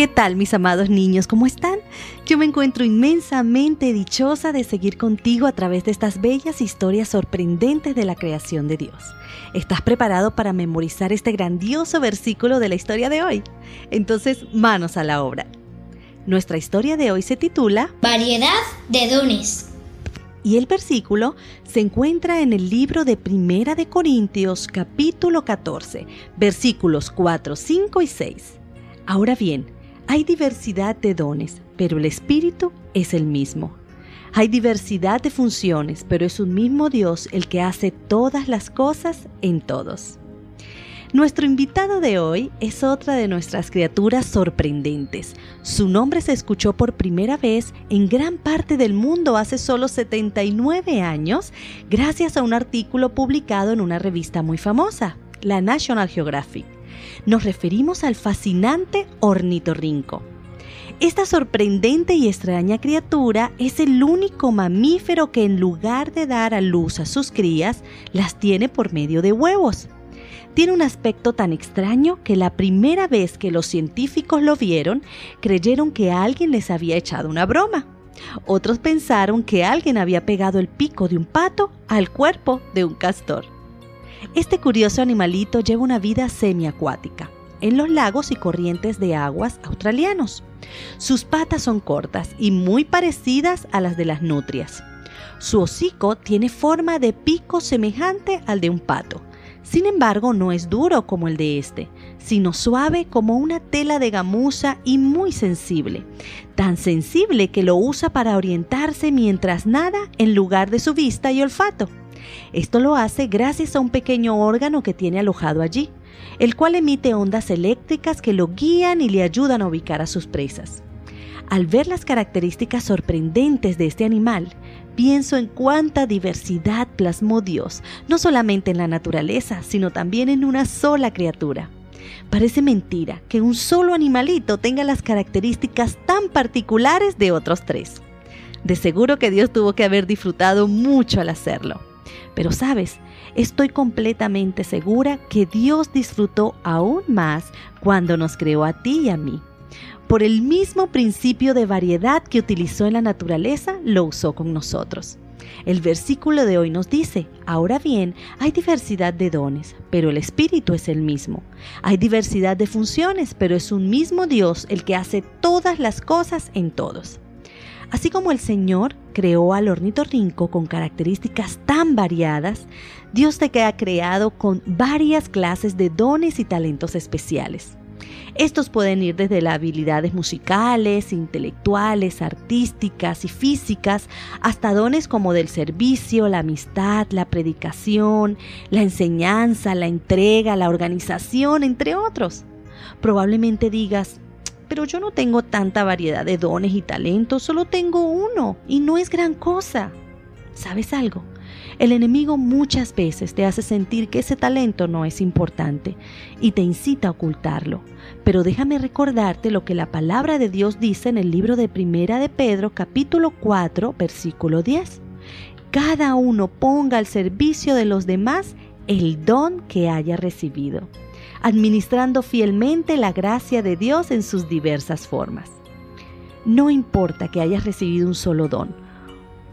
¿Qué tal mis amados niños? ¿Cómo están? Yo me encuentro inmensamente dichosa de seguir contigo a través de estas bellas historias sorprendentes de la creación de Dios. ¿Estás preparado para memorizar este grandioso versículo de la historia de hoy? Entonces, manos a la obra. Nuestra historia de hoy se titula Variedad de dones. Y el versículo se encuentra en el libro de Primera de Corintios capítulo 14, versículos 4, 5 y 6. Ahora bien, hay diversidad de dones, pero el Espíritu es el mismo. Hay diversidad de funciones, pero es un mismo Dios el que hace todas las cosas en todos. Nuestro invitado de hoy es otra de nuestras criaturas sorprendentes. Su nombre se escuchó por primera vez en gran parte del mundo hace solo 79 años gracias a un artículo publicado en una revista muy famosa, la National Geographic nos referimos al fascinante ornitorrinco. Esta sorprendente y extraña criatura es el único mamífero que en lugar de dar a luz a sus crías, las tiene por medio de huevos. Tiene un aspecto tan extraño que la primera vez que los científicos lo vieron, creyeron que alguien les había echado una broma. Otros pensaron que alguien había pegado el pico de un pato al cuerpo de un castor. Este curioso animalito lleva una vida semiacuática en los lagos y corrientes de aguas australianos. Sus patas son cortas y muy parecidas a las de las nutrias. Su hocico tiene forma de pico semejante al de un pato. Sin embargo, no es duro como el de este, sino suave como una tela de gamuza y muy sensible. Tan sensible que lo usa para orientarse mientras nada en lugar de su vista y olfato. Esto lo hace gracias a un pequeño órgano que tiene alojado allí, el cual emite ondas eléctricas que lo guían y le ayudan a ubicar a sus presas. Al ver las características sorprendentes de este animal, pienso en cuánta diversidad plasmó Dios, no solamente en la naturaleza, sino también en una sola criatura. Parece mentira que un solo animalito tenga las características tan particulares de otros tres. De seguro que Dios tuvo que haber disfrutado mucho al hacerlo. Pero sabes, estoy completamente segura que Dios disfrutó aún más cuando nos creó a ti y a mí. Por el mismo principio de variedad que utilizó en la naturaleza, lo usó con nosotros. El versículo de hoy nos dice, ahora bien, hay diversidad de dones, pero el Espíritu es el mismo. Hay diversidad de funciones, pero es un mismo Dios el que hace todas las cosas en todos. Así como el Señor creó al ornitorrinco con características tan variadas, Dios te ha creado con varias clases de dones y talentos especiales. Estos pueden ir desde las habilidades musicales, intelectuales, artísticas y físicas, hasta dones como del servicio, la amistad, la predicación, la enseñanza, la entrega, la organización, entre otros. Probablemente digas, pero yo no tengo tanta variedad de dones y talentos, solo tengo uno y no es gran cosa. ¿Sabes algo? El enemigo muchas veces te hace sentir que ese talento no es importante y te incita a ocultarlo. Pero déjame recordarte lo que la palabra de Dios dice en el libro de Primera de Pedro capítulo 4 versículo 10. Cada uno ponga al servicio de los demás el don que haya recibido administrando fielmente la gracia de Dios en sus diversas formas. No importa que hayas recibido un solo don,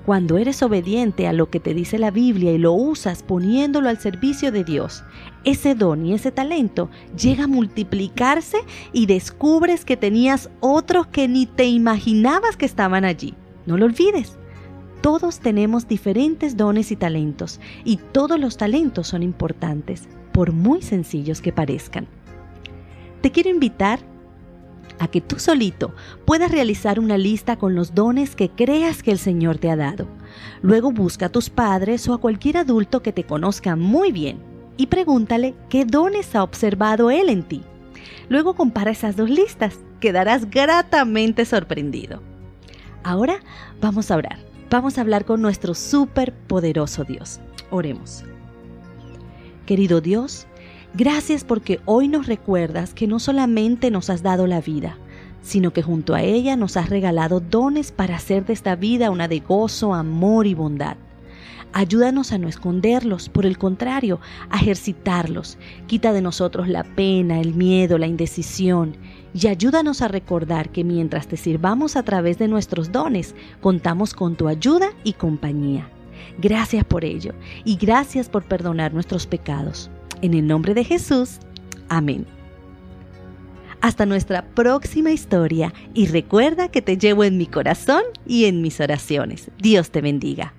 cuando eres obediente a lo que te dice la Biblia y lo usas poniéndolo al servicio de Dios, ese don y ese talento llega a multiplicarse y descubres que tenías otros que ni te imaginabas que estaban allí. No lo olvides. Todos tenemos diferentes dones y talentos y todos los talentos son importantes por muy sencillos que parezcan. Te quiero invitar a que tú solito puedas realizar una lista con los dones que creas que el Señor te ha dado. Luego busca a tus padres o a cualquier adulto que te conozca muy bien y pregúntale qué dones ha observado Él en ti. Luego compara esas dos listas, quedarás gratamente sorprendido. Ahora vamos a orar. Vamos a hablar con nuestro superpoderoso Dios. Oremos. Querido Dios, gracias porque hoy nos recuerdas que no solamente nos has dado la vida, sino que junto a ella nos has regalado dones para hacer de esta vida una de gozo, amor y bondad. Ayúdanos a no esconderlos, por el contrario, a ejercitarlos. Quita de nosotros la pena, el miedo, la indecisión y ayúdanos a recordar que mientras te sirvamos a través de nuestros dones, contamos con tu ayuda y compañía. Gracias por ello y gracias por perdonar nuestros pecados. En el nombre de Jesús, amén. Hasta nuestra próxima historia y recuerda que te llevo en mi corazón y en mis oraciones. Dios te bendiga.